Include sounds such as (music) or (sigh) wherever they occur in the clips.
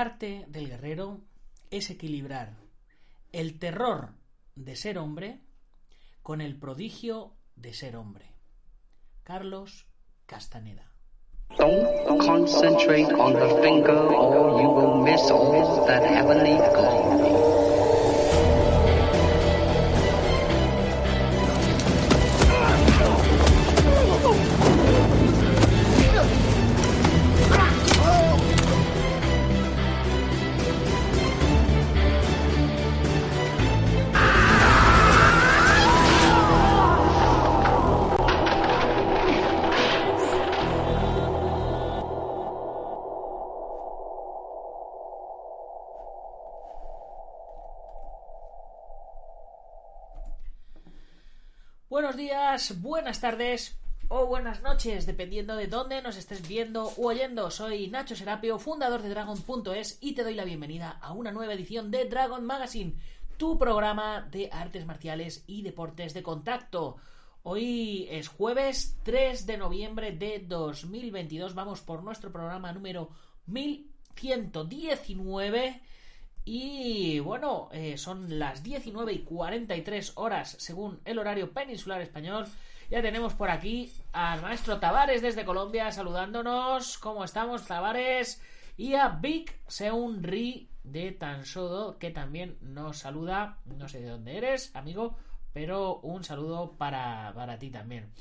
Arte del guerrero es equilibrar el terror de ser hombre con el prodigio de ser hombre. Carlos Castaneda. Don't concentrate on the finger or you will miss all that heavenly glory. Buenas tardes o buenas noches, dependiendo de dónde nos estés viendo u oyendo. Soy Nacho Serapio, fundador de Dragon.es y te doy la bienvenida a una nueva edición de Dragon Magazine, tu programa de artes marciales y deportes de contacto. Hoy es jueves 3 de noviembre de 2022. Vamos por nuestro programa número 1119. Y bueno, eh, son las 19 y 43 horas según el horario peninsular español. Ya tenemos por aquí al maestro Tavares desde Colombia saludándonos. ¿Cómo estamos, Tavares? Y a Vic Seunri de Tansodo que también nos saluda. No sé de dónde eres, amigo, pero un saludo para, para ti también.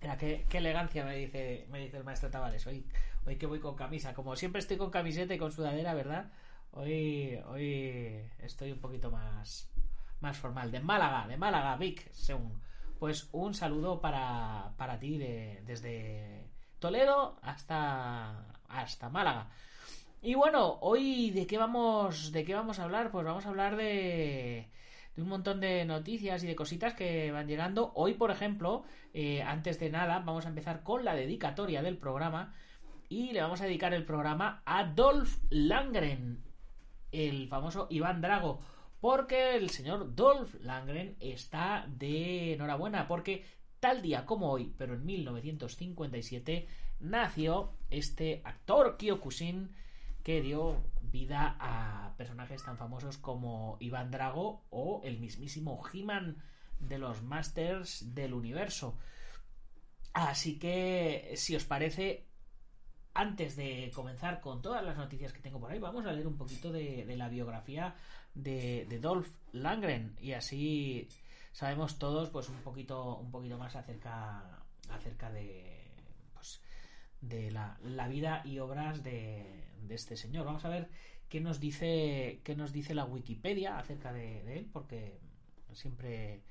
Mira, qué, qué, elegancia me dice, me dice el maestro Tavares. Hoy, hoy que voy con camisa. Como siempre estoy con camiseta y con sudadera, ¿verdad? Hoy, hoy estoy un poquito más, más formal. De Málaga, de Málaga, Vic, según. Pues un saludo para, para ti de, desde Toledo hasta, hasta Málaga. Y bueno, hoy de qué vamos, de qué vamos a hablar? Pues vamos a hablar de, de un montón de noticias y de cositas que van llegando. Hoy, por ejemplo, eh, antes de nada, vamos a empezar con la dedicatoria del programa. Y le vamos a dedicar el programa a Dolph Langren, el famoso Iván Drago. Porque el señor Dolph Langren está de enhorabuena. Porque tal día como hoy, pero en 1957, nació este actor Kyokushin que dio vida a personajes tan famosos como Iván Drago o el mismísimo He-Man de los Masters del Universo. Así que, si os parece, antes de comenzar con todas las noticias que tengo por ahí, vamos a leer un poquito de, la biografía de, de, Dolph Langren y así sabemos todos pues un poquito un poquito más acerca acerca de pues, de la, la, vida y obras de, de, este señor. Vamos a ver qué nos dice qué nos dice la Wikipedia acerca de, él porque siempre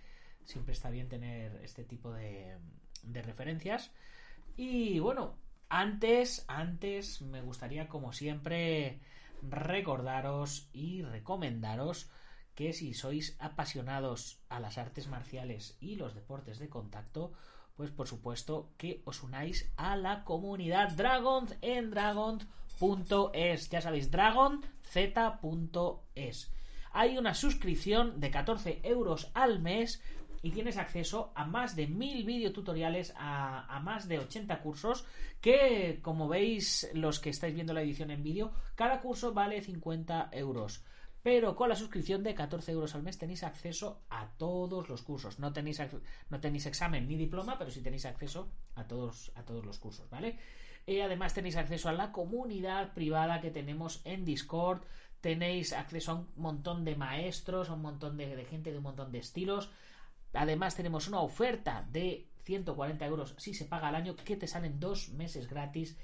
siempre está bien tener este tipo de referencias y bueno antes, antes me gustaría, como siempre, recordaros y recomendaros que si sois apasionados a las artes marciales y los deportes de contacto, pues por supuesto que os unáis a la comunidad Dragon en dragon.es. Ya sabéis, dragonz.es. Hay una suscripción de 14 euros al mes y tienes acceso a más de mil videotutoriales, a, a más de 80 cursos que, como veis, los que estáis viendo la edición en vídeo, cada curso vale 50 euros. Pero con la suscripción de 14 euros al mes tenéis acceso a todos los cursos. No tenéis, no tenéis examen ni diploma, pero sí tenéis acceso a todos, a todos los cursos, ¿vale? Y además tenéis acceso a la comunidad privada que tenemos en Discord. Tenéis acceso a un montón de maestros, a un montón de gente de un montón de estilos. Además tenemos una oferta de 140 euros si se paga al año que te salen dos meses gratis.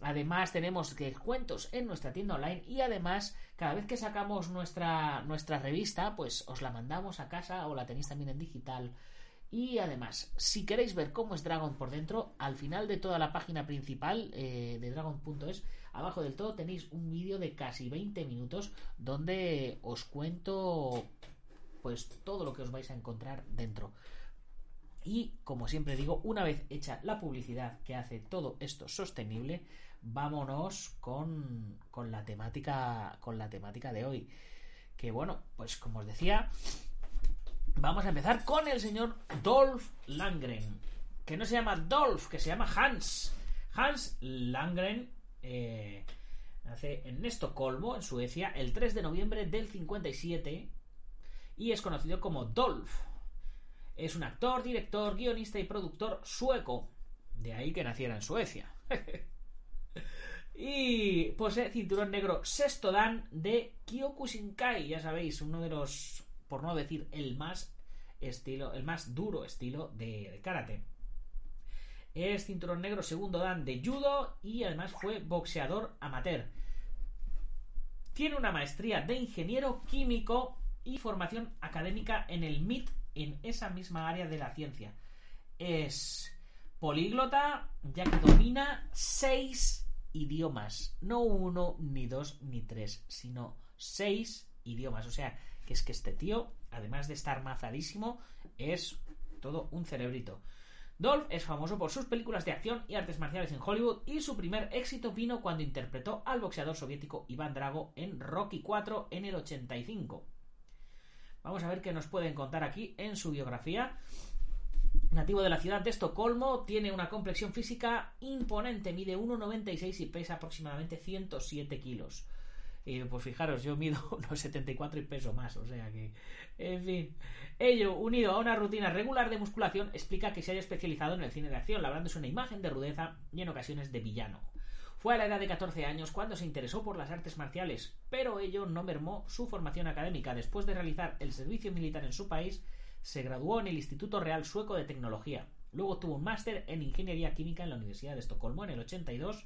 Además tenemos descuentos en nuestra tienda online y además cada vez que sacamos nuestra, nuestra revista pues os la mandamos a casa o la tenéis también en digital. Y además, si queréis ver cómo es Dragon por dentro, al final de toda la página principal eh, de Dragon.es, abajo del todo tenéis un vídeo de casi 20 minutos donde os cuento pues todo lo que os vais a encontrar dentro. Y como siempre digo, una vez hecha la publicidad que hace todo esto sostenible, vámonos con, con la temática. Con la temática de hoy. Que bueno, pues como os decía, vamos a empezar con el señor Dolph Langren. Que no se llama Dolph, que se llama Hans. Hans Langren. Eh, Nace en Estocolmo, en Suecia, el 3 de noviembre del 57 y es conocido como Dolph. Es un actor, director, guionista y productor sueco. De ahí que naciera en Suecia. (laughs) y posee cinturón negro sexto dan de Kyokushinkai, ya sabéis, uno de los, por no decir el más estilo, el más duro estilo de, de karate. Es cinturón negro segundo dan de judo y además fue boxeador amateur. Tiene una maestría de ingeniero químico y formación académica en el MIT en esa misma área de la ciencia. Es políglota ya que domina seis idiomas. No uno, ni dos, ni tres, sino seis idiomas. O sea, que es que este tío, además de estar mazadísimo, es todo un cerebrito. Dolph es famoso por sus películas de acción y artes marciales en Hollywood y su primer éxito vino cuando interpretó al boxeador soviético Iván Drago en Rocky IV en el 85. Vamos a ver qué nos pueden contar aquí en su biografía. Nativo de la ciudad de Estocolmo, tiene una complexión física imponente, mide 1,96 y pesa aproximadamente 107 kilos. Eh, pues fijaros, yo mido (laughs) unos 74 y peso más, o sea que... En fin. Ello, unido a una rutina regular de musculación, explica que se haya especializado en el cine de acción, labrándose una imagen de rudeza y en ocasiones de villano. Fue a la edad de 14 años cuando se interesó por las artes marciales, pero ello no mermó su formación académica. Después de realizar el servicio militar en su país, se graduó en el Instituto Real Sueco de Tecnología. Luego tuvo un máster en Ingeniería Química en la Universidad de Estocolmo en el 82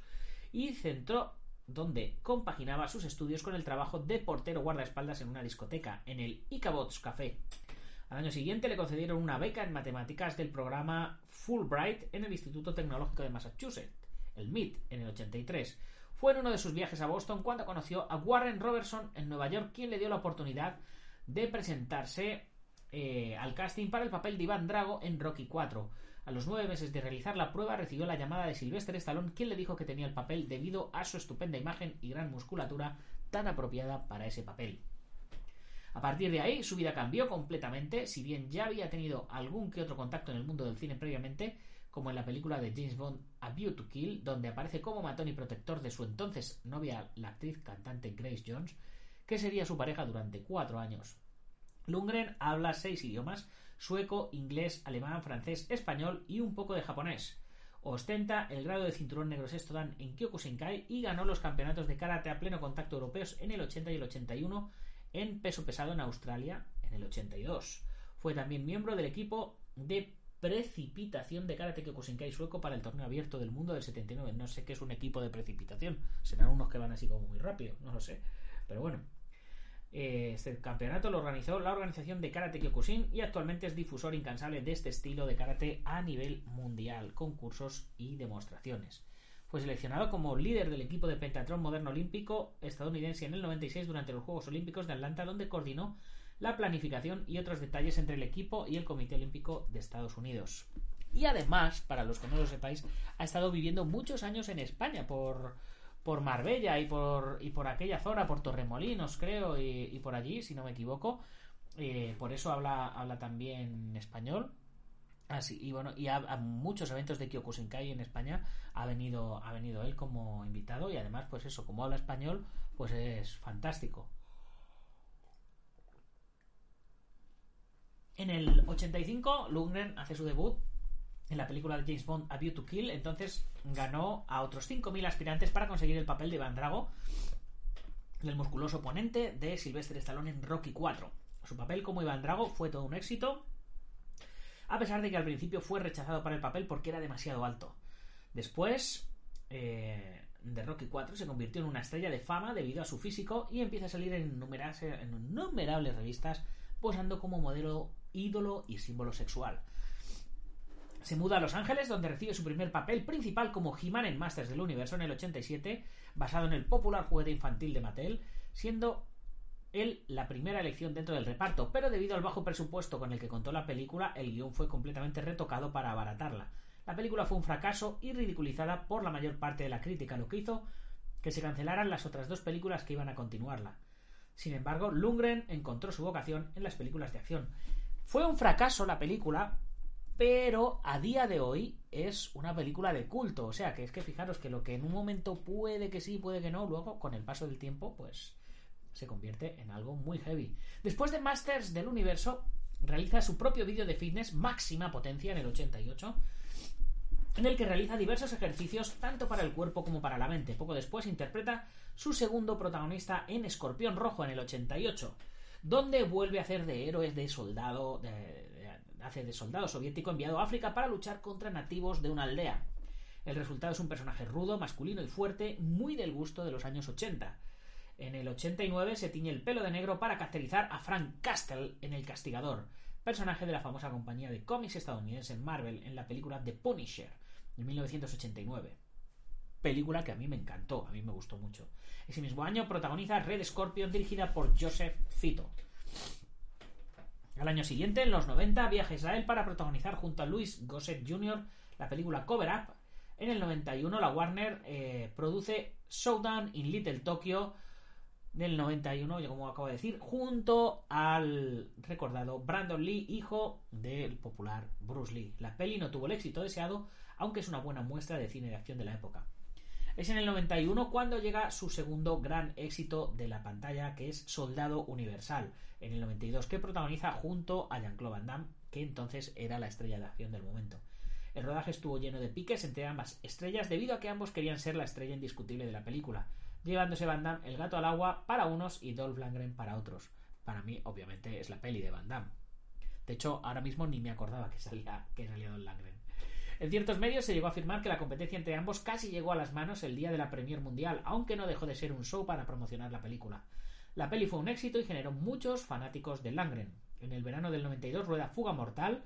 y centró donde compaginaba sus estudios con el trabajo de portero guardaespaldas en una discoteca, en el Icabots Café. Al año siguiente le concedieron una beca en matemáticas del programa Fulbright en el Instituto Tecnológico de Massachusetts, el MIT, en el 83. Fue en uno de sus viajes a Boston cuando conoció a Warren Robertson en Nueva York, quien le dio la oportunidad de presentarse eh, al casting para el papel de Iván Drago en Rocky 4. A los nueve meses de realizar la prueba recibió la llamada de Sylvester Stallone, quien le dijo que tenía el papel debido a su estupenda imagen y gran musculatura tan apropiada para ese papel. A partir de ahí, su vida cambió completamente, si bien ya había tenido algún que otro contacto en el mundo del cine previamente, como en la película de James Bond A View to Kill, donde aparece como matón y protector de su entonces novia, la actriz cantante Grace Jones, que sería su pareja durante cuatro años. Lundgren habla seis idiomas, sueco, inglés, alemán, francés, español y un poco de japonés. Ostenta el grado de cinturón negro sexto dan en Kyokushinkai y ganó los campeonatos de karate a pleno contacto europeos en el 80 y el 81 en peso pesado en Australia en el 82. Fue también miembro del equipo de precipitación de karate Kyokushinkai sueco para el torneo abierto del mundo del 79. No sé qué es un equipo de precipitación. Serán unos que van así como muy rápido, no lo sé. Pero bueno, este campeonato lo organizó la organización de Karate Kyokushin y actualmente es difusor incansable de este estilo de karate a nivel mundial, con cursos y demostraciones. Fue seleccionado como líder del equipo de pentatrón moderno olímpico estadounidense en el 96 durante los Juegos Olímpicos de Atlanta, donde coordinó la planificación y otros detalles entre el equipo y el Comité Olímpico de Estados Unidos. Y además, para los que no lo sepáis, ha estado viviendo muchos años en España por, por Marbella y por, y por aquella zona, por Torremolinos, creo, y, por allí, si no me equivoco. Eh, por eso habla, habla también español. Así, y bueno, y a, muchos eventos de Kyokushinkai en España ha venido, ha venido él como invitado y además, pues eso, como habla español, pues es fantástico. En el 85, Lundgren hace su debut en la película de James Bond A View to Kill, entonces ganó a otros 5.000 aspirantes para conseguir el papel de Van Drago, el musculoso oponente de Sylvester Stallone en Rocky 4. Su papel como Iván Drago fue todo un éxito, a pesar de que al principio fue rechazado para el papel porque era demasiado alto. Después eh, de Rocky 4 se convirtió en una estrella de fama debido a su físico y empieza a salir en, en innumerables revistas posando como modelo ídolo y símbolo sexual. Se muda a Los Ángeles, donde recibe su primer papel principal como He-Man en Masters del Universo en el 87, basado en el popular juguete infantil de Mattel, siendo él la primera elección dentro del reparto, pero debido al bajo presupuesto con el que contó la película, el guion fue completamente retocado para abaratarla. La película fue un fracaso y ridiculizada por la mayor parte de la crítica, lo que hizo que se cancelaran las otras dos películas que iban a continuarla. Sin embargo, Lundgren encontró su vocación en las películas de acción. Fue un fracaso la película pero a día de hoy es una película de culto. O sea, que es que fijaros que lo que en un momento puede que sí, puede que no, luego con el paso del tiempo, pues se convierte en algo muy heavy. Después de Masters del Universo, realiza su propio vídeo de fitness máxima potencia en el 88 en el que realiza diversos ejercicios tanto para el cuerpo como para la mente. Poco después interpreta su segundo protagonista en Escorpión Rojo en el 88, donde vuelve a hacer de héroes de soldado, hace de soldado soviético enviado a África para luchar contra nativos de una aldea. El resultado es un personaje rudo, masculino y fuerte, muy del gusto de los años 80. En el 89 se tiñe el pelo de negro para caracterizar a Frank Castle en El Castigador, personaje de la famosa compañía de cómics estadounidense Marvel en la película The Punisher, en 1989. Película que a mí me encantó, a mí me gustó mucho. Ese mismo año protagoniza Red Scorpion dirigida por Joseph Fito. Al año siguiente, en los 90, viaja a Israel para protagonizar junto a Louis Gossett Jr. la película Cover Up. En el 91, la Warner eh, produce Showdown in Little Tokyo, del 91, como acabo de decir, junto al recordado Brandon Lee, hijo del popular Bruce Lee. La peli no tuvo el éxito deseado, aunque es una buena muestra de cine de acción de la época. Es en el 91 cuando llega su segundo gran éxito de la pantalla, que es Soldado Universal, en el 92, que protagoniza junto a Jean-Claude Van Damme, que entonces era la estrella de acción del momento. El rodaje estuvo lleno de piques entre ambas estrellas debido a que ambos querían ser la estrella indiscutible de la película llevándose Van Damme el gato al agua para unos y Dolph Lundgren para otros. Para mí, obviamente, es la peli de Van Damme. De hecho, ahora mismo ni me acordaba que salía, que salía Dolph Lundgren. En ciertos medios se llegó a afirmar que la competencia entre ambos casi llegó a las manos el día de la Premier Mundial, aunque no dejó de ser un show para promocionar la película. La peli fue un éxito y generó muchos fanáticos de Langren. En el verano del 92 rueda Fuga Mortal,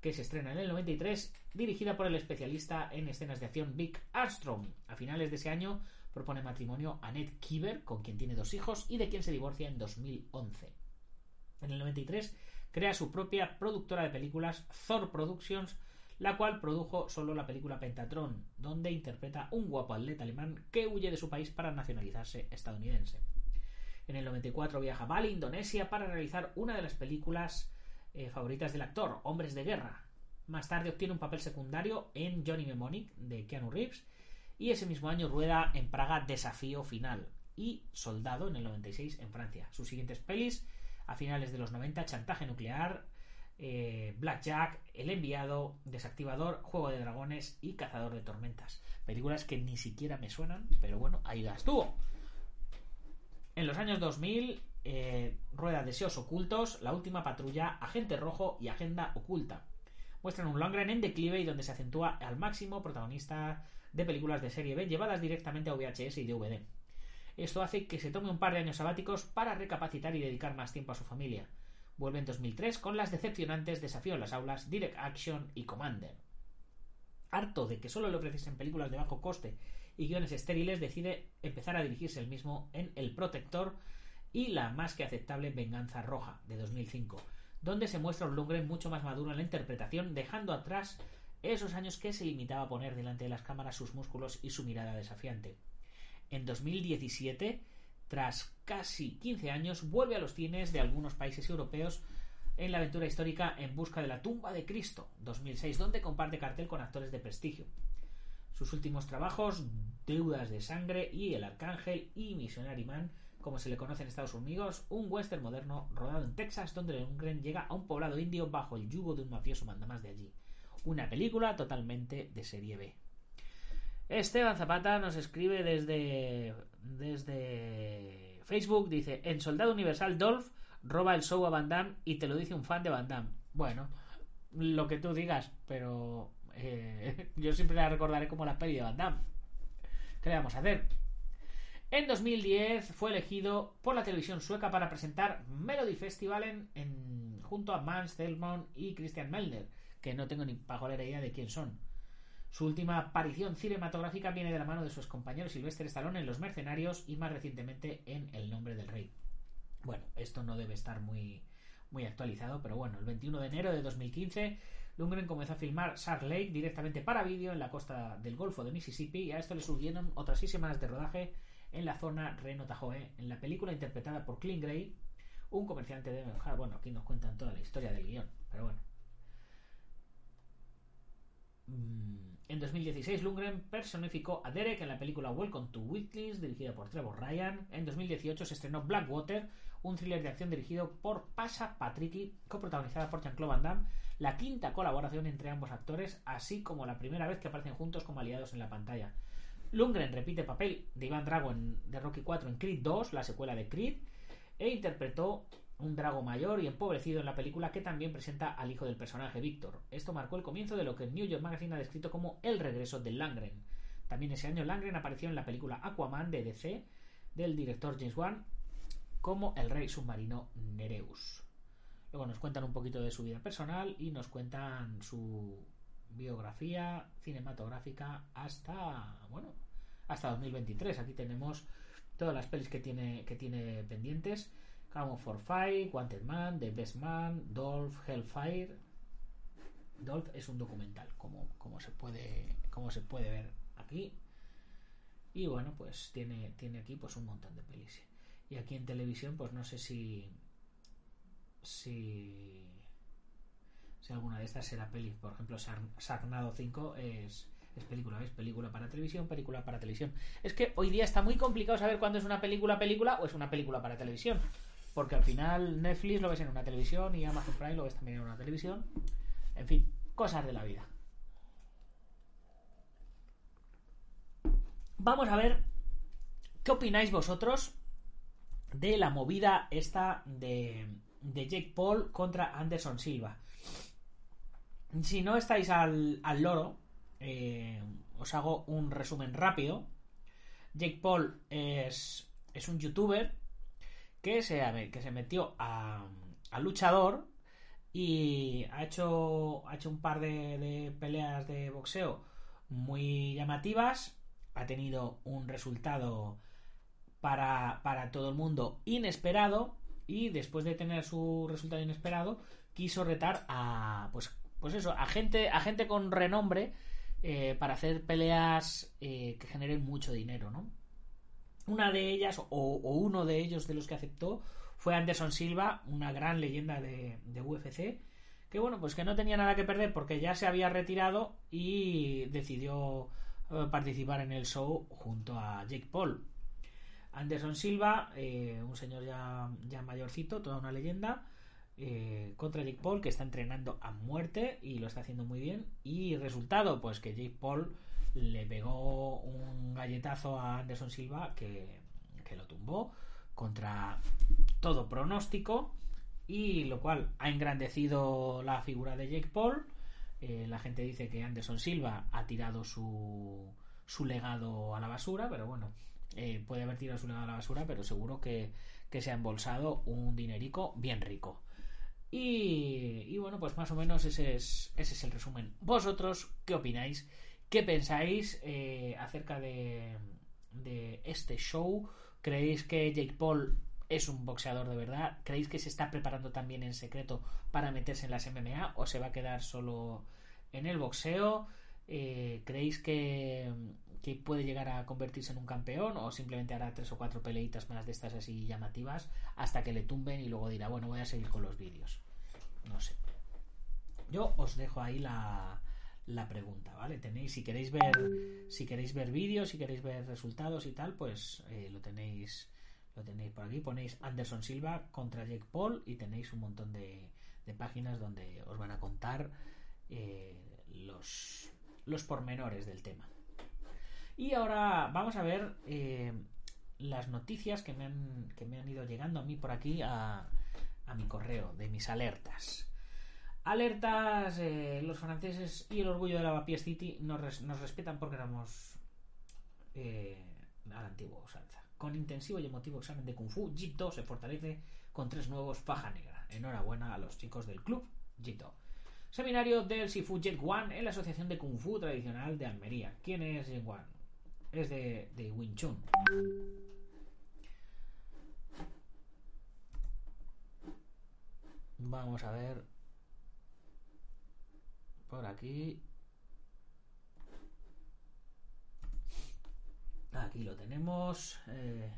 que se estrena en el 93, dirigida por el especialista en escenas de acción Vic Armstrong. A finales de ese año propone matrimonio a Ned Kiver, con quien tiene dos hijos y de quien se divorcia en 2011. En el 93 crea su propia productora de películas, Thor Productions, la cual produjo solo la película Pentatron, donde interpreta un guapo atleta alemán que huye de su país para nacionalizarse estadounidense. En el 94 viaja a Bali, Indonesia, para realizar una de las películas eh, favoritas del actor, Hombres de Guerra. Más tarde obtiene un papel secundario en Johnny Mnemonic de Keanu Reeves y ese mismo año rueda en Praga Desafío Final y Soldado en el 96 en Francia. Sus siguientes pelis a finales de los 90 Chantaje Nuclear, eh, Blackjack, El Enviado, Desactivador, Juego de Dragones y Cazador de Tormentas. Películas que ni siquiera me suenan, pero bueno, ahí las tuvo. En los años 2000 eh, rueda Deseos Ocultos, La Última Patrulla, Agente Rojo y Agenda Oculta. Muestran un Longren en declive y donde se acentúa al máximo protagonista de películas de serie B llevadas directamente a VHS y DVD. Esto hace que se tome un par de años sabáticos para recapacitar y dedicar más tiempo a su familia. Vuelve en 2003 con las decepcionantes Desafío en las aulas, Direct Action y Commander. Harto de que solo le ofreciesen películas de bajo coste y guiones estériles, decide empezar a dirigirse el mismo en El Protector y la más que aceptable Venganza Roja de 2005, donde se muestra un Lundgren mucho más maduro en la interpretación, dejando atrás esos años que se limitaba a poner delante de las cámaras sus músculos y su mirada desafiante. En 2017, tras casi 15 años, vuelve a los cines de algunos países europeos en la aventura histórica En busca de la tumba de Cristo, 2006, donde comparte cartel con actores de prestigio. Sus últimos trabajos, Deudas de Sangre y El Arcángel y Missionary Man, como se le conoce en Estados Unidos, un western moderno rodado en Texas donde Lundgren llega a un poblado indio bajo el yugo de un mafioso mandamás de allí una película totalmente de serie B. Esteban Zapata nos escribe desde, desde Facebook, dice, en Soldado Universal Dolph roba el show a Van Damme y te lo dice un fan de Van Damme. Bueno, lo que tú digas, pero eh, (laughs) yo siempre la recordaré como la peli de Van Damme. ¿Qué le vamos a hacer? En 2010 fue elegido por la televisión sueca para presentar Melody Festival en, junto a Mans Zelmon y Christian Melner que no tengo ni pajolera idea de quién son. Su última aparición cinematográfica viene de la mano de sus compañeros Sylvester Stallone en Los Mercenarios y más recientemente en El Nombre del Rey. Bueno, esto no debe estar muy, muy actualizado, pero bueno, el 21 de enero de 2015 Lundgren comenzó a filmar Shark Lake directamente para vídeo en la costa del Golfo de Mississippi y a esto le subieron otras seis semanas de rodaje en la zona Reno Tahoe, en la película interpretada por Clint Gray, un comerciante de Bueno, aquí nos cuentan toda la historia del guion, pero bueno. Mm, en 2016, Lundgren personificó a Derek en la película Welcome to Weaklings, dirigida por Trevor Ryan. En 2018 se estrenó Blackwater, un thriller de acción dirigido por Pasha Patricky, coprotagonizada por Jean-Claude Van Damme, la quinta colaboración entre ambos actores, así como la primera vez que aparecen juntos como aliados en la pantalla. Lundgren repite papel de Iván Drago en, de Rocky 4 en Creed 2, la secuela de Creed, e interpretó un Drago mayor y empobrecido en la película que también presenta al hijo del personaje Víctor. Esto marcó el comienzo de lo que New York Magazine ha descrito como el regreso de Langren. También ese año Langren apareció en la película Aquaman de DC del director James Wan como el rey submarino Nereus. Luego nos cuentan un poquito de su vida personal y nos cuentan su biografía cinematográfica hasta, bueno, hasta 2023. Aquí tenemos todas las pelis que tiene, que tiene pendientes. Come for Fight, Wanted Man, The Best Man, Dolph, Hellfire. Dolph es un documental, como, como, se, puede, como se puede ver aquí. Y bueno, pues tiene, tiene aquí pues un montón de pelis. Y aquí en televisión, pues no sé si. Si. Si alguna de estas será peli. Por ejemplo, Sarnado 5 es, es película, es película para televisión, película para televisión. Es que hoy día está muy complicado saber cuándo es una película película o es una película para televisión. Porque al final Netflix lo ves en una televisión y Amazon Prime lo ves también en una televisión. En fin, cosas de la vida. Vamos a ver qué opináis vosotros de la movida esta de, de Jake Paul contra Anderson Silva. Si no estáis al, al loro, eh, os hago un resumen rápido. Jake Paul es, es un youtuber que se, que se metió a, luchador y ha hecho, ha hecho un par de, peleas de boxeo muy llamativas. Ha tenido un resultado para, para todo el mundo inesperado. Y después de tener su resultado inesperado, quiso retar a. Pues, pues eso, a gente, a gente con renombre eh, para hacer peleas eh, que generen mucho dinero, ¿no? Una de ellas, o, uno de ellos de los que aceptó, fue Anderson Silva, una gran leyenda de, UFC, que bueno, pues que no tenía nada que perder porque ya se había retirado y decidió eh, participar en el show junto a Jake Paul. Anderson Silva, eh, un señor ya, ya mayorcito, toda una leyenda, eh, contra Jake Paul, que está entrenando a muerte y lo está haciendo muy bien. Y resultado, pues que Jake Paul le pegó un galletazo a Anderson Silva que, lo tumbó contra todo pronóstico y lo cual ha engrandecido la figura de Jake Paul. Eh, la gente dice que Anderson Silva ha tirado su, su legado a la basura, pero bueno, eh, puede haber tirado su legado a la basura, pero seguro que, se ha embolsado un dinerico bien rico. Y, y, bueno, pues más o menos ese es, ese es el resumen. ¿Vosotros qué opináis? ¿Qué pensáis eh, acerca de, este show? ¿Creéis que Jake Paul es un boxeador de verdad? ¿Creéis que se está preparando también en secreto para meterse en las MMA o se va a quedar solo en el boxeo? Eh, ¿Creéis que, puede llegar a convertirse en un campeón o simplemente hará tres o cuatro peleitas más de estas así llamativas hasta que le tumben y luego dirá, bueno, voy a seguir con los vídeos? No sé. Yo os dejo ahí la, la pregunta, ¿vale? Tenéis, si queréis ver, si queréis ver vídeos, si queréis ver resultados y tal, pues eh, lo tenéis, lo tenéis por aquí. Ponéis Anderson Silva contra Jake Paul y tenéis un montón de, páginas donde os van a contar eh, los, los pormenores del tema. Y ahora vamos a ver eh, las noticias que me, han, que me han ido llegando a mí por aquí a, a mi correo, de mis alertas. Alertas, eh, los franceses y el orgullo de la City nos, respetan porque éramos eh, a la antigua usanza. Con intensivo y emotivo examen de Kung Fu, Jito se fortalece con tres nuevos faja negra. Enhorabuena a los chicos del club Jito. Seminario del Sifu Jet One en la Asociación de Kung Fu Tradicional de Almería. ¿Quién es Jet One? Es de, de Wing Chun. Vamos a ver aquí. Aquí lo tenemos. Eh,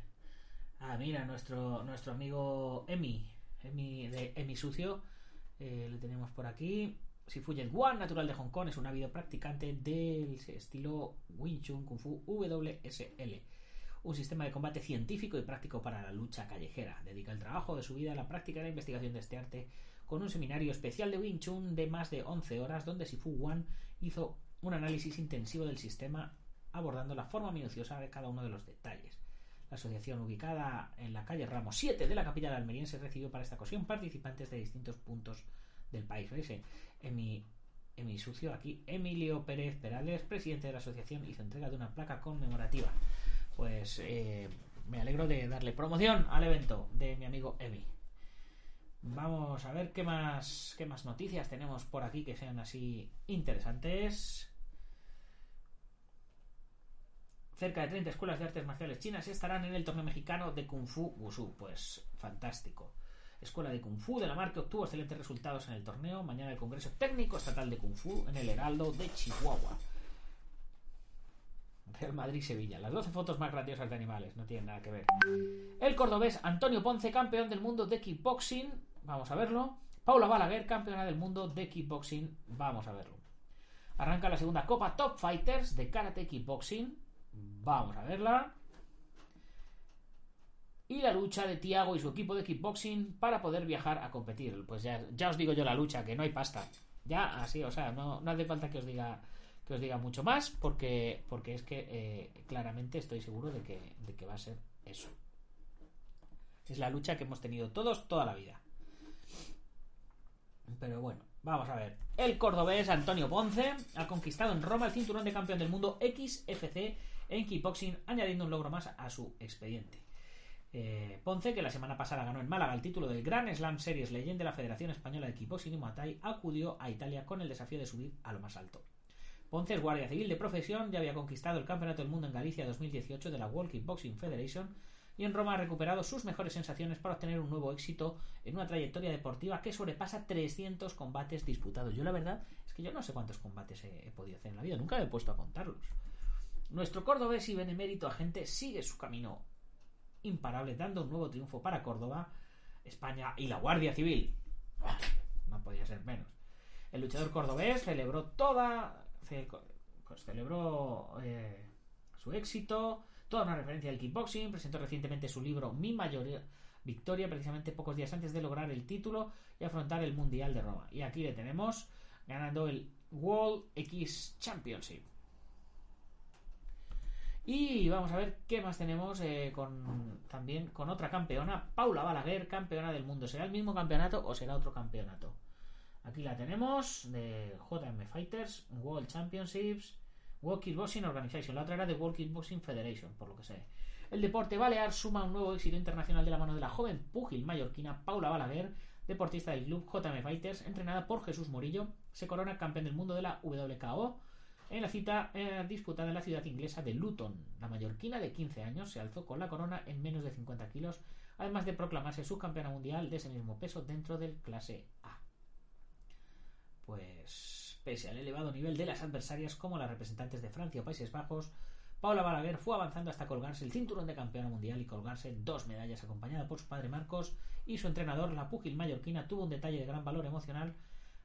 ah, mira, nuestro, nuestro amigo Emi. Emi de Emi Sucio. Eh, lo tenemos por aquí. Sifu Wan, natural de Hong Kong, es un ávido practicante del estilo Wing Chun Kung Fu WSL, un sistema de combate científico y práctico para la lucha callejera. Dedica el trabajo de su vida a la práctica y la investigación de este arte con un seminario especial de Wing Chun de más de 11 horas donde Sifu Wan hizo un análisis intensivo del sistema abordando la forma minuciosa de cada uno de los detalles. La asociación ubicada en la calle Ramos 7 de la capital almeriense recibió para esta ocasión participantes de distintos puntos del país. Aquí, Emilio Pérez Perales, presidente de la asociación, hizo entrega de una placa conmemorativa. Pues eh, me alegro de darle promoción al evento de mi amigo Emi. Vamos a ver qué más, qué más noticias tenemos por aquí que sean así interesantes. Cerca de 30 escuelas de artes marciales chinas estarán en el torneo mexicano de Kung Fu Wushu. Pues fantástico. Escuela de Kung Fu de la marca obtuvo excelentes resultados en el torneo. Mañana el Congreso Técnico Estatal de Kung Fu en el Heraldo de Chihuahua. Real Madrid-Sevilla. Las 12 fotos más grandiosas de animales. No tienen nada que ver. El cordobés Antonio Ponce, campeón del mundo de kickboxing. Vamos a verlo. Paula Balaguer, campeona del mundo de kickboxing. Vamos a verlo. Arranca la segunda Copa Top Fighters de Karate Kickboxing. Vamos a verla y la lucha de Tiago y su equipo de kickboxing para poder viajar a competir. Pues ya, os digo yo la lucha, que no hay pasta. Ya así, o sea, no hace falta que os diga que os diga mucho más porque, porque es que eh, claramente estoy seguro de que, de que va a ser eso. Es la lucha que hemos tenido todos toda la vida. Pero bueno, vamos a ver. El cordobés Antonio Ponce ha conquistado en Roma el cinturón de campeón del mundo XFC en kickboxing, añadiendo un logro más a su expediente. Eh, Ponce, que la semana pasada ganó en Málaga el título del Gran Slam Series Leyenda de la Federación Española de Kickboxing y Muay acudió a Italia con el desafío de subir a lo más alto. Ponce guardia civil de profesión, ya había conquistado el Campeonato del Mundo en Galicia 2018 de la World Kickboxing Federation y en Roma ha recuperado sus mejores sensaciones para obtener un nuevo éxito en una trayectoria deportiva que sobrepasa 300 combates disputados. Yo la verdad es que yo no sé cuántos combates he, podido hacer en la vida, nunca me he puesto a contarlos. Nuestro cordobés y benemérito agente sigue su camino imparable, dando un nuevo triunfo para Córdoba, España y la Guardia Civil. No podía ser menos. El luchador cordobés celebró toda. Pues celebró eh, su éxito, toda una referencia al kickboxing. Presentó recientemente su libro Mi mayoría victoria, precisamente pocos días antes de lograr el título y afrontar el Mundial de Roma. Y aquí le tenemos ganando el World X Championship. Y vamos a ver qué más tenemos eh, con también con otra campeona, Paula Balaguer, campeona del mundo. ¿Será el mismo campeonato o será otro campeonato? Aquí la tenemos de JM Fighters, World Championships, World Kickboxing Organization. La otra era de World Kickboxing Federation, por lo que sé. El deporte balear suma un nuevo éxito internacional de la mano de la joven púgil mallorquina Paula Balaguer, deportista del club JM Fighters, entrenada por Jesús Morillo. Se corona campeón del mundo de la WKO en la cita eh, disputada en la ciudad inglesa de Luton, la mallorquina de 15 años se alzó con la corona en menos de 50 kilos, además de proclamarse subcampeona mundial de ese mismo peso dentro del clase A. Pues, pese al elevado nivel de las adversarias como las representantes de Francia o Países Bajos, Paula Balaguer fue avanzando hasta colgarse el cinturón de campeona mundial y colgarse dos medallas acompañada por su padre Marcos y su entrenador, la púgil mallorquina, tuvo un detalle de gran valor emocional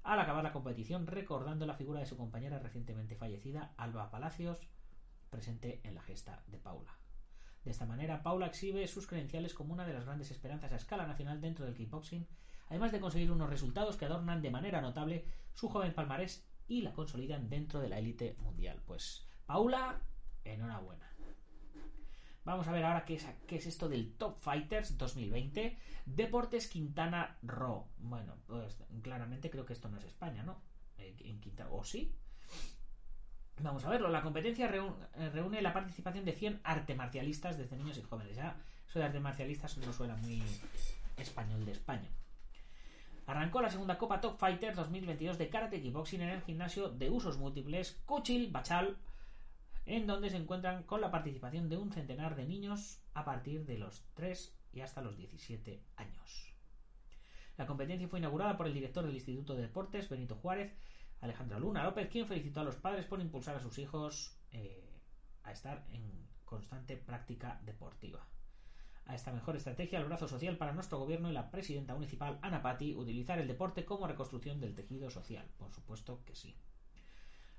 al acabar la competición recordando la figura de su compañera recientemente fallecida, Alba Palacios, presente en la gesta de Paula. De esta manera, Paula exhibe sus credenciales como una de las grandes esperanzas a escala nacional dentro del kickboxing, además de conseguir unos resultados que adornan de manera notable su joven palmarés y la consolidan dentro de la élite mundial. Pues, Paula, enhorabuena. Vamos a ver ahora qué es, esto del Top Fighters 2020. Deportes Quintana Roo. Bueno, pues claramente creo que esto no es España, ¿no? En Quintana, ¿O sí? Vamos a verlo. La competencia eh, reúne la participación de 100 arte marcialistas desde niños y jóvenes. Ya, eso de arte marcialistas no suena muy español de España. Arrancó la segunda Copa Top Fighters 2022 de Karate Kickboxing en el gimnasio de usos múltiples Cuchil Bachal en donde se encuentran con la participación de un centenar de niños a partir de los 3 y hasta los 17 años. La competencia fue inaugurada por el director del Instituto de Deportes, Benito Juárez, Alejandro Luna López, quien felicitó a los padres por impulsar a sus hijos eh, a estar en constante práctica deportiva. A esta mejor estrategia el brazo social para nuestro gobierno y la presidenta municipal Ana Patti utilizar el deporte como reconstrucción del tejido social. Por supuesto que sí.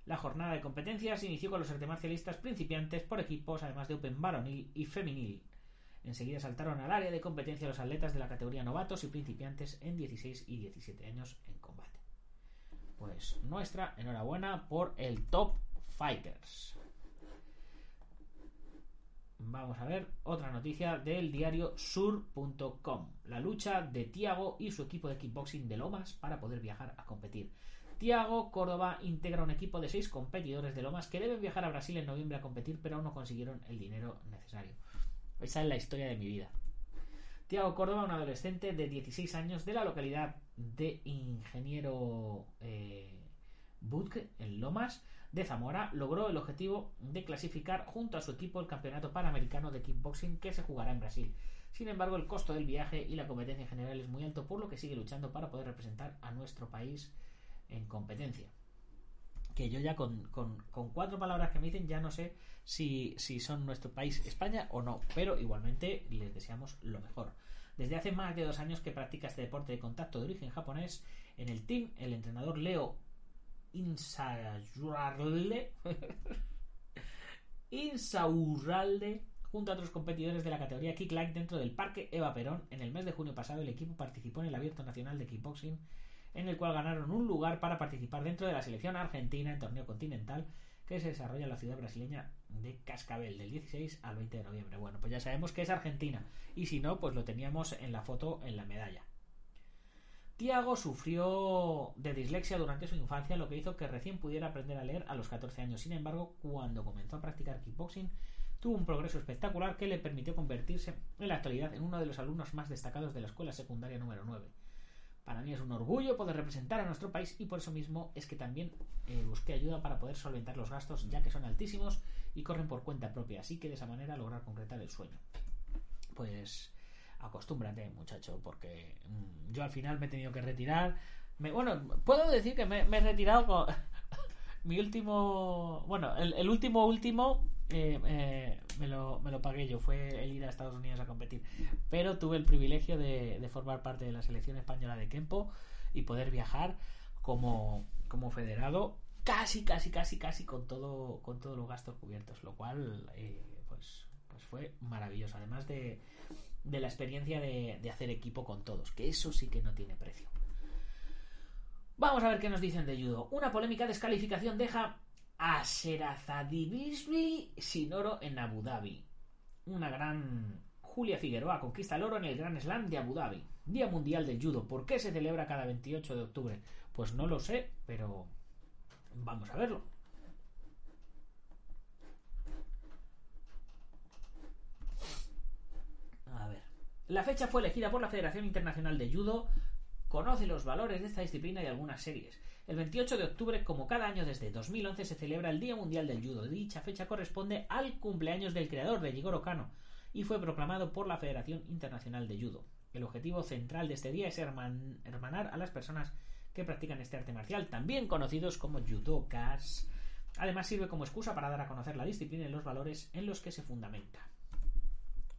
La jornada de competencias inició con los artes marcialistas principiantes por equipos, además de Open varonil y femenil. Enseguida saltaron al área de competencia los atletas de la categoría novatos y principiantes en 16 y 17 años en combate. Pues nuestra enhorabuena por el Top Fighters. Vamos a ver otra noticia del diario sur.com. La lucha de Tiago y su equipo de kickboxing de Lomas para poder viajar a competir. Tiago Córdoba integra un equipo de seis competidores de Lomas que deben viajar a Brasil en noviembre a competir, pero aún no consiguieron el dinero necesario. Esa es la historia de mi vida. Tiago Córdoba, un adolescente de 16 años de la localidad de Ingeniero eh, en Lomas de Zamora, logró el objetivo de clasificar junto a su equipo el Campeonato Panamericano de Kickboxing que se jugará en Brasil. Sin embargo, el costo del viaje y la competencia en general es muy alto, por lo que sigue luchando para poder representar a nuestro país en competencia. Que yo ya con, cuatro palabras que me dicen ya no sé si, si son nuestro país España o no, pero igualmente les deseamos lo mejor. Desde hace más de dos años que practica este deporte de contacto de origen japonés, en el team el entrenador Leo Insaurralde (laughs) Insaurralde junto a otros competidores de la categoría Kicklight dentro del Parque Eva Perón. En el mes de junio pasado el equipo participó en el Abierto Nacional de Kickboxing en el cual ganaron un lugar para participar dentro de la selección argentina en torneo continental que se desarrolla en la ciudad brasileña de Cascabel del 16 al 20 de noviembre. Bueno, pues ya sabemos que es Argentina y si no, pues lo teníamos en la foto en la medalla. Tiago sufrió de dislexia durante su infancia, lo que hizo que recién pudiera aprender a leer a los 14 años. Sin embargo, cuando comenzó a practicar kickboxing, tuvo un progreso espectacular que le permitió convertirse en la actualidad en uno de los alumnos más destacados de la escuela secundaria número 9. Para mí es un orgullo poder representar a nuestro país y por eso mismo es que también eh, busqué ayuda para poder solventar los gastos ya que son altísimos y corren por cuenta propia, así que de esa manera lograr concretar el sueño. Pues acostúmbrate muchacho, porque mm, yo al final me he tenido que retirar. bueno, puedo decir que me, he retirado con (laughs) mi último, bueno, el último último eh, eh, me, lo, me, lo, pagué yo, fue el ir a Estados Unidos a competir. Pero tuve el privilegio de, formar parte de la selección española de Kempo y poder viajar como, como federado casi, casi, casi, casi con todo con todos los gastos cubiertos, lo cual eh, pues, pues fue maravilloso. Además de, de la experiencia de, de hacer equipo con todos, que eso sí que no tiene precio. Vamos a ver qué nos dicen de judo. Una polémica descalificación deja a Sherazadibisli sin oro en Abu Dhabi. Una gran Julia Figueroa conquista el oro en el Gran Slam de Abu Dhabi. Día Mundial del Judo. ¿Por qué se celebra cada 28 de octubre? Pues no lo sé, pero vamos a verlo. A ver. La fecha fue elegida por la Federación Internacional de Judo. Conoce los valores de esta disciplina y algunas series. El 28 de octubre, como cada año desde 2011, se celebra el Día Mundial del Judo. Dicha fecha corresponde al cumpleaños del creador de Jigoro Kano y fue proclamado por la Federación Internacional de Judo. El objetivo central de este día es hermanar a las personas que practican este arte marcial, también conocidos como judokas. Además sirve como excusa para dar a conocer la disciplina y los valores en los que se fundamenta.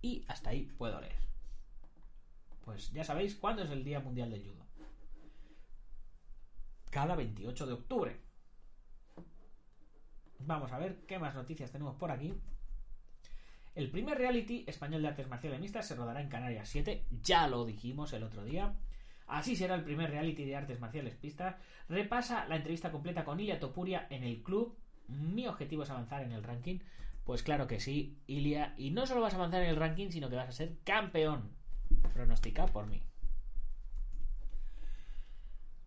Y hasta ahí puedo leer. Pues ya sabéis cuándo es el Día Mundial del Judo cada 28 de octubre. Vamos a ver qué más noticias tenemos por aquí. El primer reality español de artes marciales mixtas se rodará en Canarias 7, ya lo dijimos el otro día. Así será el primer reality de artes marciales pistas. Repasa la entrevista completa con Ilia Topuria en el club. Mi objetivo es avanzar en el ranking. Pues claro que sí, Ilia. Y no solo vas a avanzar en el ranking, sino que vas a ser campeón. Pronostica por mí.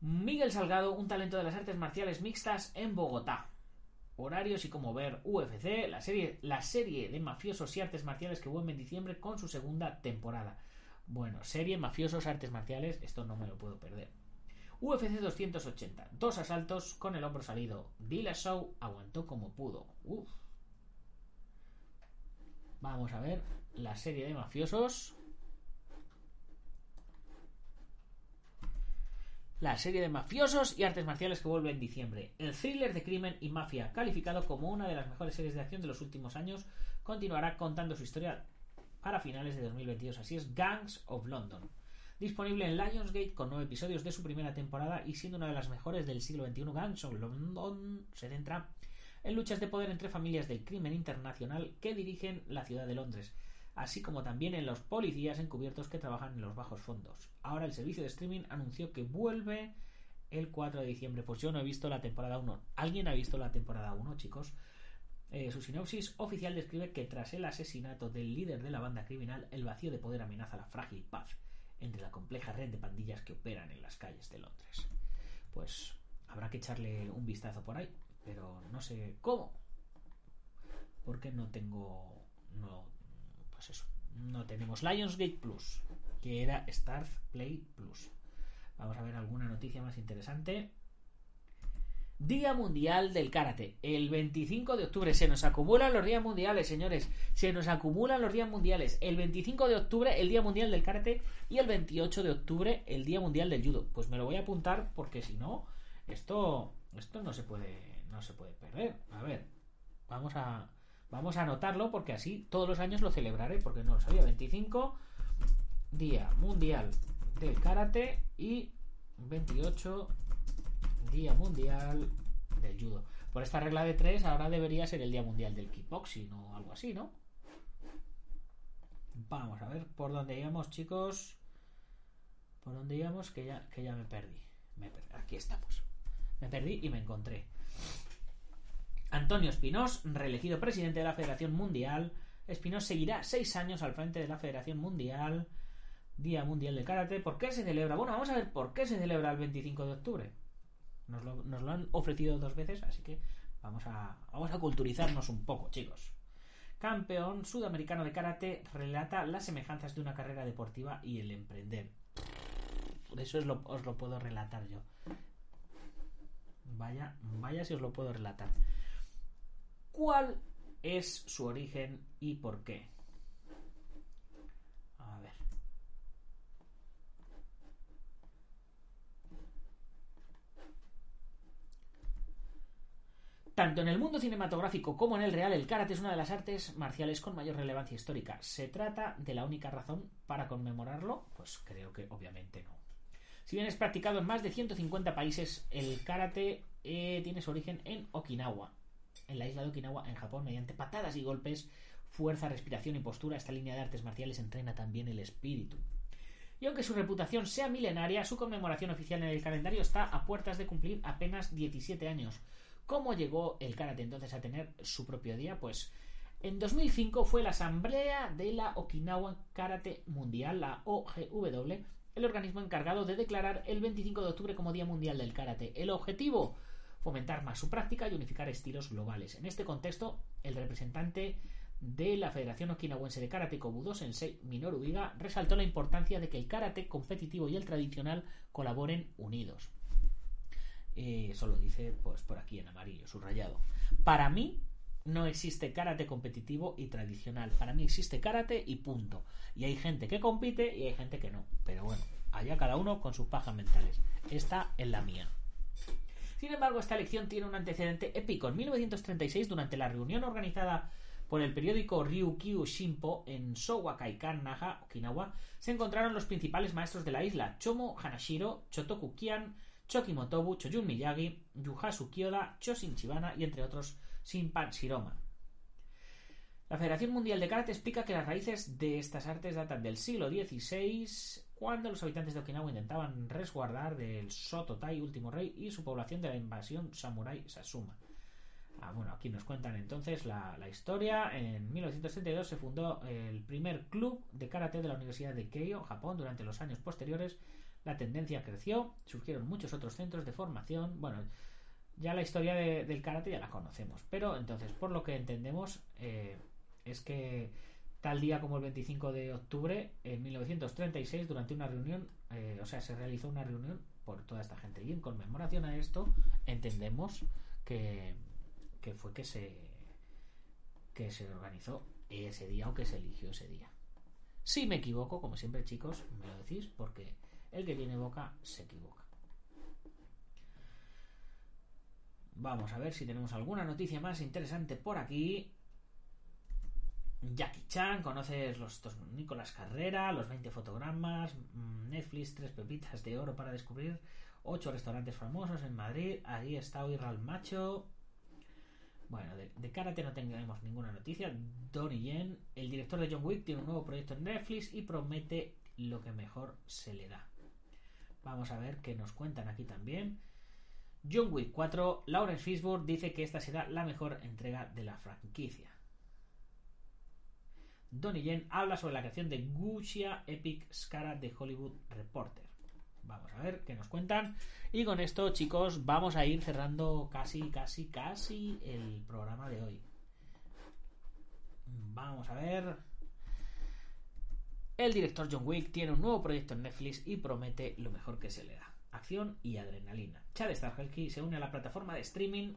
Miguel Salgado, un talento de las artes marciales mixtas en Bogotá. Horarios y cómo ver UFC, la serie, la serie de mafiosos y artes marciales que vuelve en diciembre con su segunda temporada. Bueno, serie mafiosos artes marciales, esto no me lo puedo perder. UFC 280, dos asaltos con el hombro salido. Dila Show aguantó como pudo. Vamos a ver la serie de mafiosos. La serie de mafiosos y artes marciales que vuelve en diciembre. El thriller de crimen y mafia, calificado como una de las mejores series de acción de los últimos años, continuará contando su historia para finales de 2022. Así es Gangs of London. Disponible en Lionsgate con nueve episodios de su primera temporada y siendo una de las mejores del siglo XXI, Gangs of London se centra en luchas de poder entre familias del crimen internacional que dirigen la ciudad de Londres, así como también en los policías encubiertos que trabajan en los bajos fondos. Ahora el servicio de streaming anunció que vuelve el 4 de diciembre. Pues yo no he visto la temporada 1. ¿Alguien ha visto la temporada 1, chicos? Eh, su sinopsis oficial describe que tras el asesinato del líder de la banda criminal, el vacío de poder amenaza la frágil paz entre la compleja red de pandillas que operan en las calles de Londres. Pues habrá que echarle un vistazo por ahí, pero no sé cómo. Porque no tengo. No. Eso. No tenemos Lionsgate Plus, que era Start Play Plus. Vamos a ver alguna noticia más interesante. Día Mundial del Karate. El 25 de octubre se nos acumulan los días mundiales, señores. Se nos acumulan los días mundiales. El 25 de octubre, el Día Mundial del Karate. Y el 28 de octubre, el Día Mundial del Judo. Pues me lo voy a apuntar porque si no, esto, esto no se puede, no se puede perder. A ver, vamos a, vamos a anotarlo porque así todos los años lo celebraré porque no lo sabía. 25 Día Mundial del Karate y 28 Día Mundial del Judo. Por esta regla de tres, ahora debería ser el Día Mundial del Kickboxing o algo así, ¿no? Vamos a ver por dónde íbamos, chicos. Por dónde íbamos, que ya, que ya me perdí. Aquí estamos. Me perdí y me encontré. Antonio Espinós, reelegido presidente de la Federación Mundial. Espinós seguirá seis años al frente de la Federación Mundial. Día Mundial de Karate. ¿Por qué se celebra? Bueno, vamos a ver por qué se celebra el 25 de octubre. Nos lo, han ofrecido dos veces, así que vamos a, culturizarnos un poco, chicos. Campeón sudamericano de karate relata las semejanzas de una carrera deportiva y el emprender. Eso es lo, os lo puedo relatar yo. Vaya, vaya si os lo puedo relatar. ¿Cuál es su origen y por qué? A ver. Tanto en el mundo cinematográfico como en el real, el karate es una de las artes marciales con mayor relevancia histórica. ¿Se trata de la única razón para conmemorarlo? Pues creo que obviamente no. Si bien es practicado en más de 150 países, el karate eh, tiene su origen en Okinawa, en la isla de Okinawa, en Japón, mediante patadas y golpes, fuerza, respiración y postura. Esta línea de artes marciales entrena también el espíritu. Y aunque su reputación sea milenaria, su conmemoración oficial en el calendario está a puertas de cumplir apenas 17 años. ¿Cómo llegó el karate entonces a tener su propio día? Pues en 2005 fue la Asamblea de la Okinawa Karate Mundial, la OGW, el organismo encargado de declarar el 25 de octubre como Día Mundial del Karate. El objetivo, fomentar más su práctica y unificar estilos globales. En este contexto, el representante de la Federación Okinawense de Karate Kobudo, Sensei Minoru Iga, resaltó la importancia de que el karate competitivo y el tradicional colaboren unidos. Eh, eso lo dice pues por aquí en amarillo, subrayado. Para mí no existe karate competitivo y tradicional. Para mí existe karate y punto. Y hay gente que compite y hay gente que no. Pero bueno, allá cada uno con sus pajas mentales. Esta es la mía. Sin embargo, esta elección tiene un antecedente épico. En 1936, durante la reunión organizada por el periódico Ryukyu Shimpo en Sowakaikan, Naha, Okinawa, se encontraron los principales maestros de la isla: Chomo Hanashiro, Chotoku Kian, Choki Motobu, Choyun Miyagi, Yuhasu Kyoda, Choshin Chibana y entre otros Shinpan Shiroma. La Federación Mundial de Karate explica que las raíces de estas artes datan del siglo XVI, cuando los habitantes de Okinawa intentaban resguardar del Sototai, último rey, y su población de la invasión samurai Sasuma. Ah, bueno, aquí nos cuentan entonces la, historia. En 1932 se fundó el primer club de karate de la Universidad de Keio, Japón. Durante los años posteriores la tendencia creció, surgieron muchos otros centros de formación. Bueno, ya la historia de, del karate ya la conocemos, pero entonces, por lo que entendemos, eh, es que tal día como el 25 de octubre, en 1936, durante una reunión, eh, o sea, se realizó una reunión por toda esta gente. Y en conmemoración a esto, entendemos que, que fue que se, que se organizó ese día o que se eligió ese día. Si me equivoco, como siempre, chicos, me lo decís, porque el que tiene boca se equivoca. Vamos a ver si tenemos alguna noticia más interesante por aquí. Jackie Chan, conoces los estos Nicolás Carrera, los 20 fotogramas, mm, Netflix, tres pepitas de oro para descubrir, ocho restaurantes famosos en Madrid, ahí está Real Macho. Bueno, de, de karate no tenemos ninguna noticia. Donnie Yen, el director de John Wick, tiene un nuevo proyecto en Netflix y promete lo que mejor se le da. Vamos a ver qué nos cuentan aquí también. John Wick 4, Lawrence Fishburne dice que esta será la mejor entrega de la franquicia. Donnie Yen habla sobre la creación de Guccia Epic Scara de Hollywood Reporter. Vamos a ver qué nos cuentan. Y con esto, chicos, vamos a ir cerrando casi, casi, casi el programa de hoy. Vamos a ver. El director John Wick tiene un nuevo proyecto en Netflix y promete lo mejor que se le da. Acción y adrenalina. Chad Stahelski se une a la plataforma de streaming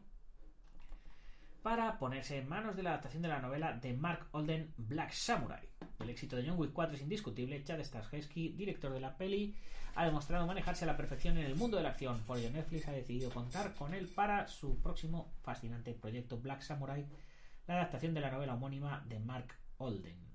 para ponerse en manos de la adaptación de la novela de Mark Olden Black Samurai. El éxito de John Wick 4 es indiscutible. Chad Stahelski, director de la peli, ha demostrado manejarse a la perfección en el mundo de la acción. Por ello, Netflix ha decidido contar con él para su próximo fascinante proyecto Black Samurai, la adaptación de la novela homónima de Mark Olden.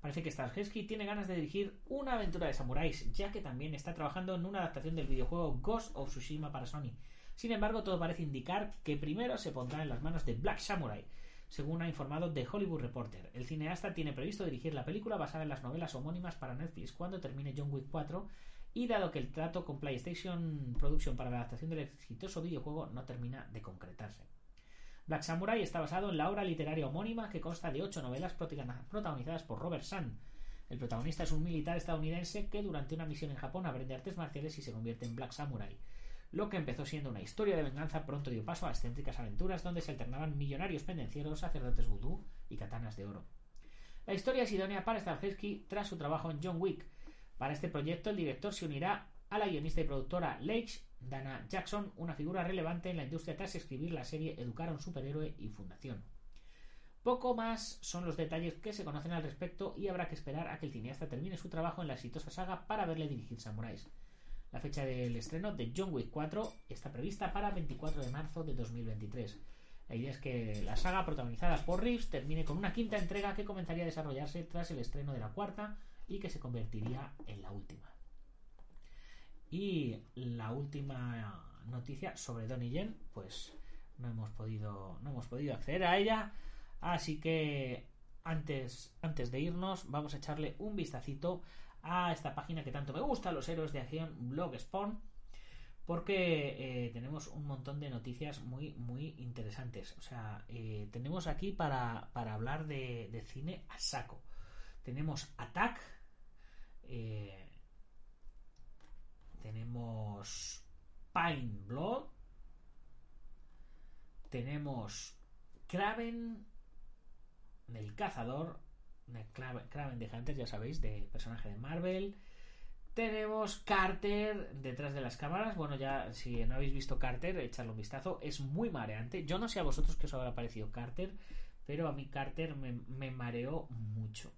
Parece que Stahelski tiene ganas de dirigir una aventura de samuráis, ya que también está trabajando en una adaptación del videojuego Ghost of Tsushima para Sony. Sin embargo, todo parece indicar que primero se pondrá en las manos de Black Samurai, según ha informado The Hollywood Reporter. El cineasta tiene previsto dirigir la película basada en las novelas homónimas para Netflix cuando termine John Wick 4 y dado que el trato con PlayStation Production para la adaptación del exitoso videojuego no termina de concretarse. Black Samurai está basado en la obra literaria homónima que consta de ocho novelas protagonizadas por Robert Sun. El protagonista es un militar estadounidense que durante una misión en Japón aprende artes marciales y se convierte en Black Samurai. Lo que empezó siendo una historia de venganza pronto dio paso a excéntricas aventuras donde se alternaban millonarios pendencieros, sacerdotes vudú y katanas de oro. La historia es idónea para Stahelski tras su trabajo en John Wick. Para este proyecto el director se unirá a la guionista y productora Leitch Dana Jackson, una figura relevante en la industria tras escribir la serie Educar a un superhéroe y Fundación. Poco más son los detalles que se conocen al respecto y habrá que esperar a que el cineasta termine su trabajo en la exitosa saga para verle dirigir Samuráis. La fecha del estreno de John Wick 4 está prevista para 24 de marzo de 2023. La idea es que la saga protagonizada por Reeves termine con una quinta entrega que comenzaría a desarrollarse tras el estreno de la cuarta y que se convertiría en la última. Y la última noticia sobre Donnie Yen, pues no hemos podido, no hemos podido acceder a ella. Así que antes, antes de irnos, vamos a echarle un vistacito a esta página que tanto me gusta, los héroes de acción Blog Spawn, porque eh, tenemos un montón de noticias muy, muy interesantes. O sea, eh, tenemos aquí para, para hablar de, de, cine a saco. Tenemos Attack, eh, tenemos Pine Blood. Tenemos Kraven del cazador. Kraven de Hunter, ya sabéis, de personaje de Marvel. Tenemos Carter detrás de las cámaras. Bueno, ya si no habéis visto Carter, echadle un vistazo. Es muy mareante. Yo no sé a vosotros qué os habrá parecido Carter, pero a mí Carter me, me mareó mucho.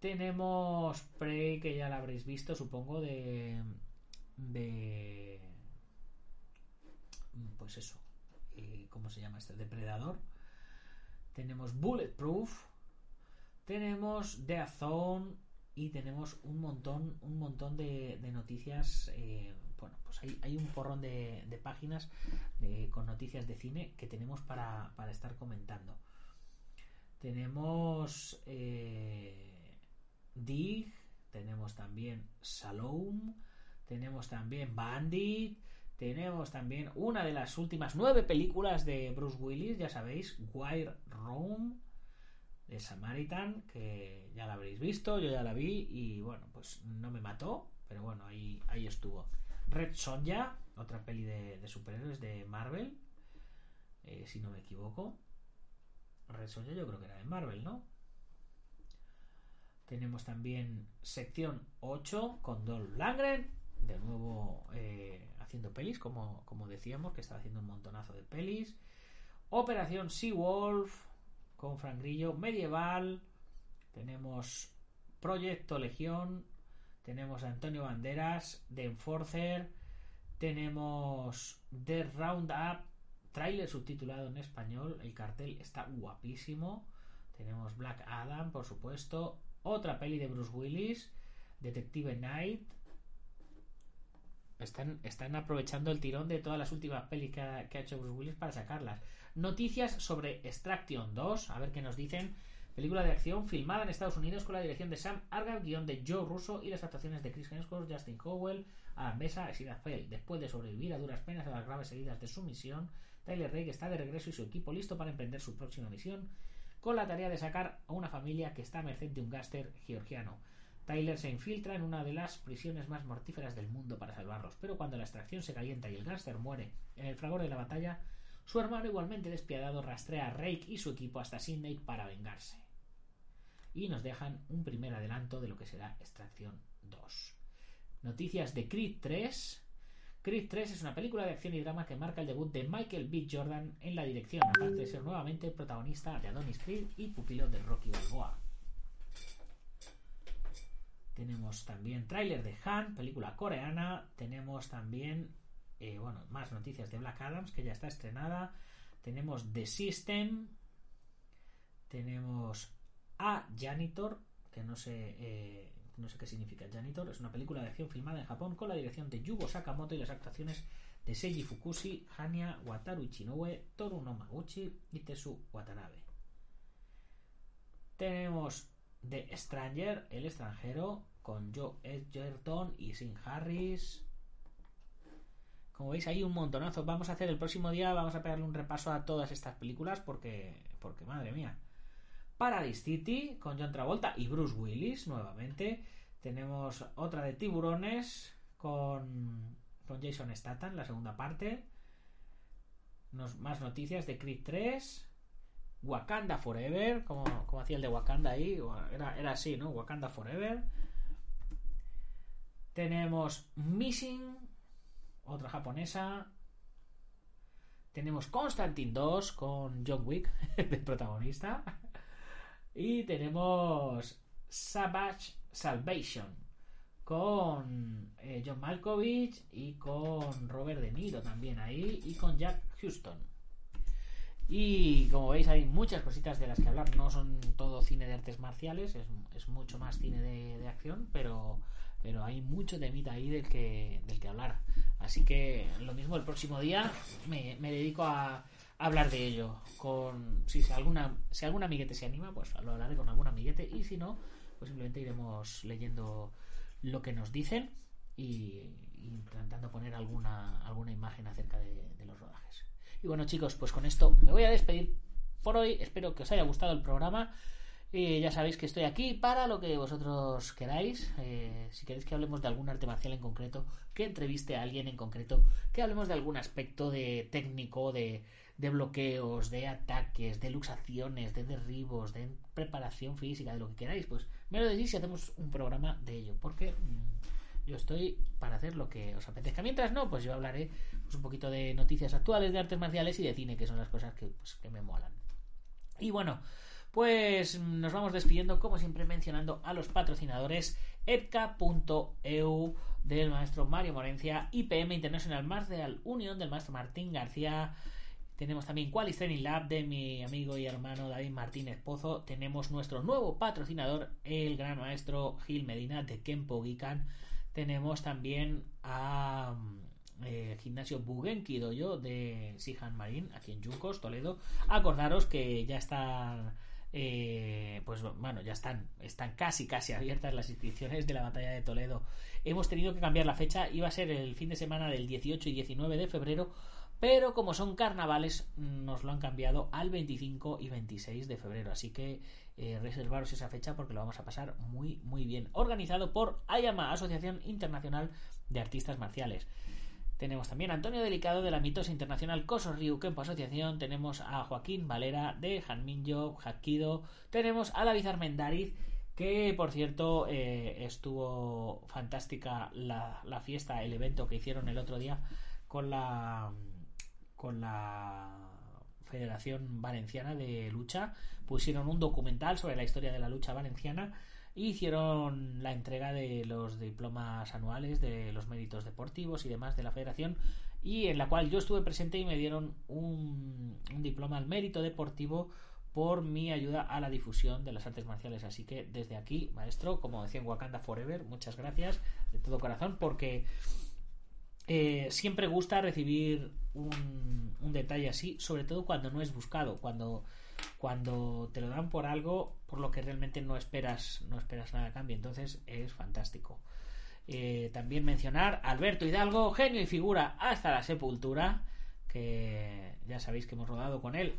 Tenemos Prey, que ya la habréis visto, supongo, de. de. Pues eso. Eh, ¿Cómo se llama este? Depredador. Tenemos Bulletproof. Tenemos The Zone. Y tenemos un montón, un montón de, noticias. Eh, bueno, pues hay, hay, un porrón de, páginas con noticias de cine que tenemos para, para estar comentando. Tenemos. Eh, Dig, tenemos también Salome, tenemos también Bandit, tenemos también una de las últimas nueve películas de Bruce Willis, ya sabéis, Wire Room, de Samaritan, que ya la habréis visto, yo ya la vi y bueno, pues no me mató, pero bueno, ahí, ahí estuvo. Red Sonja, otra peli de, superhéroes de Marvel, eh, si no me equivoco. Red Sonja yo creo que era de Marvel, ¿no? Tenemos también sección 8 con Dolph Langren, de nuevo eh, haciendo pelis, como, como decíamos, que está haciendo un montonazo de pelis. Operación Seawolf con Frank Grillo, Medieval. Tenemos Proyecto Legión. Tenemos a Antonio Banderas, de Enforcer. Tenemos The Roundup, trailer subtitulado en español. El cartel está guapísimo Tenemos Black Adam, por supuesto. Otra peli de Bruce Willis, Detective Night. Están, están aprovechando el tirón de todas las últimas pelis que ha, hecho Bruce Willis para sacarlas. Noticias sobre Extraction 2, a ver qué nos dicen. Película de acción filmada en Estados Unidos con la dirección de Sam Argyle, guion de Joe Russo y las actuaciones de Chris Hemsworth, Justin Howell, Adam Besa y Sida Fell. Después de sobrevivir a duras penas a las graves heridas de su misión, Tyler Rake está de regreso y su equipo listo para emprender su próxima misión con la tarea de sacar a una familia que está a merced de un gángster georgiano. Tyler se infiltra en una de las prisiones más mortíferas del mundo para salvarlos, pero cuando la extracción se calienta y el gángster muere en el fragor de la batalla, su hermano igualmente despiadado rastrea a Rake y su equipo hasta Sydney para vengarse. Y nos dejan un primer adelanto de lo que será Extracción 2. Noticias de Creed 3. Creed 3 es una película de acción y drama que marca el debut de Michael B. Jordan en la dirección, aparte de ser nuevamente protagonista de Adonis Creed y pupilo de Rocky Balboa. Tenemos también tráiler de Han, película coreana. Tenemos también, eh, bueno, más noticias de Black Adams, que ya está estrenada. Tenemos The System. Tenemos A Janitor, que no sé, eh, no sé qué significa Janitor. Es una película de acción filmada en Japón con la dirección de Yugo Sakamoto y las actuaciones de Seiji Fukushi, Hanya Wataru Ichinoue, Toru no Maguchi y Tesu Watanabe. Tenemos The Stranger, El extranjero, con Joe Edgerton y Sin Harris. Como veis, hay un montonazo. Vamos a hacer el próximo día, vamos a pegarle un repaso a todas estas películas porque, porque madre mía. Paradise City con John Travolta y Bruce Willis nuevamente. Tenemos otra de Tiburones con, con Jason Statham, la segunda parte. Más noticias de Creed 3. Wakanda Forever, como, como hacía el de Wakanda ahí. Era, era así, ¿no? Wakanda Forever. Tenemos Missing, otra japonesa. Tenemos Constantine 2 con John Wick (laughs) de protagonista. Y tenemos Savage Salvation con eh, John Malkovich y con Robert De Niro también ahí y con Jack Houston. Y como veis hay muchas cositas de las que hablar. No son todo cine de artes marciales, es, es mucho más cine de, acción, pero, pero hay mucho temita ahí del que, del que hablar. Así que lo mismo el próximo día me, dedico a hablar de ello. Con si alguna si algún amiguete se anima, pues lo hablaré con algún amiguete y si no, pues simplemente iremos leyendo lo que nos dicen y, intentando poner alguna alguna imagen acerca de, los rodajes. Y bueno, chicos, pues con esto me voy a despedir por hoy. Espero que os haya gustado el programa. Y ya sabéis que estoy aquí para lo que vosotros queráis. Eh, si queréis que hablemos de algún arte marcial en concreto, que entreviste a alguien en concreto, que hablemos de algún aspecto de técnico, de, de bloqueos, de ataques, de luxaciones, de derribos, de preparación física, de lo que queráis, pues me lo decís y hacemos un programa de ello. Porque mmm, yo estoy para hacer lo que os apetezca. Mientras no, pues yo hablaré pues, un poquito de noticias actuales de artes marciales y de cine, que son las cosas que, pues, me molan. Y bueno, pues nos vamos despidiendo, como siempre, mencionando a los patrocinadores edca.eu del maestro Mario Morencia, IPM International Martial Union del maestro Martín García. Tenemos también Qualis Training Lab de mi amigo y hermano David Martínez Pozo. Tenemos nuestro nuevo patrocinador, el gran maestro Gil Medina de Kempo Gikan. Tenemos también a eh, gimnasio Bugenki Doyo de Sihan Marín, aquí en Yuncos, Toledo. Acordaros que ya están eh, pues bueno, ya están, están casi, casi abiertas las inscripciones de la batalla de Toledo. Hemos tenido que cambiar la fecha, iba a ser el fin de semana del 18 y 19 de febrero, pero como son carnavales, nos lo han cambiado al 25 y 26 de febrero. Así que eh, reservaros esa fecha porque lo vamos a pasar muy, muy bien. Organizado por AYAMA, Asociación Internacional de Artistas Marciales. Tenemos también a Antonio Delicado de la mitosa internacional Coso Ryu Kempo Asociación. Tenemos a Joaquín Valera de Hanminyo Hakido. Tenemos a la Mendariz que por cierto eh, estuvo fantástica la, la, fiesta, el evento que hicieron el otro día con la con la Federación Valenciana de Lucha. Pusieron un documental sobre la historia de la lucha valenciana hicieron la entrega de los diplomas anuales de los méritos deportivos y demás de la federación y en la cual yo estuve presente y me dieron un, un diploma al mérito deportivo por mi ayuda a la difusión de las artes marciales. Así que desde aquí, maestro, como decía en Wakanda Forever, muchas gracias de todo corazón porque eh, siempre gusta recibir un, un, detalle así, sobre todo cuando no es buscado, cuando, cuando te lo dan por algo por lo que realmente no esperas, no esperas nada a cambio. Entonces es fantástico. Eh, también mencionar Alberto Hidalgo, genio y figura hasta la sepultura, que ya sabéis que hemos rodado con él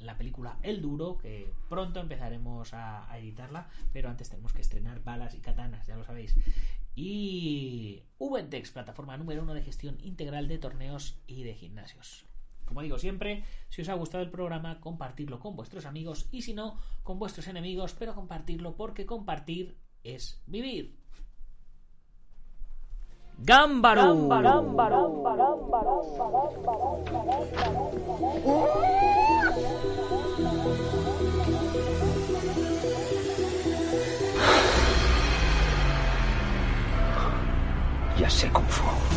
la película El Duro, que pronto empezaremos a, editarla, pero antes tenemos que estrenar balas y katanas, ya lo sabéis. Y Ventex, plataforma número uno de gestión integral de torneos y de gimnasios. Como digo siempre, si os ha gustado el programa, compartirlo con vuestros amigos y si no, con vuestros enemigos, pero compartirlo porque compartir es vivir. ¡Gámbaro! Ya sé cómo fue.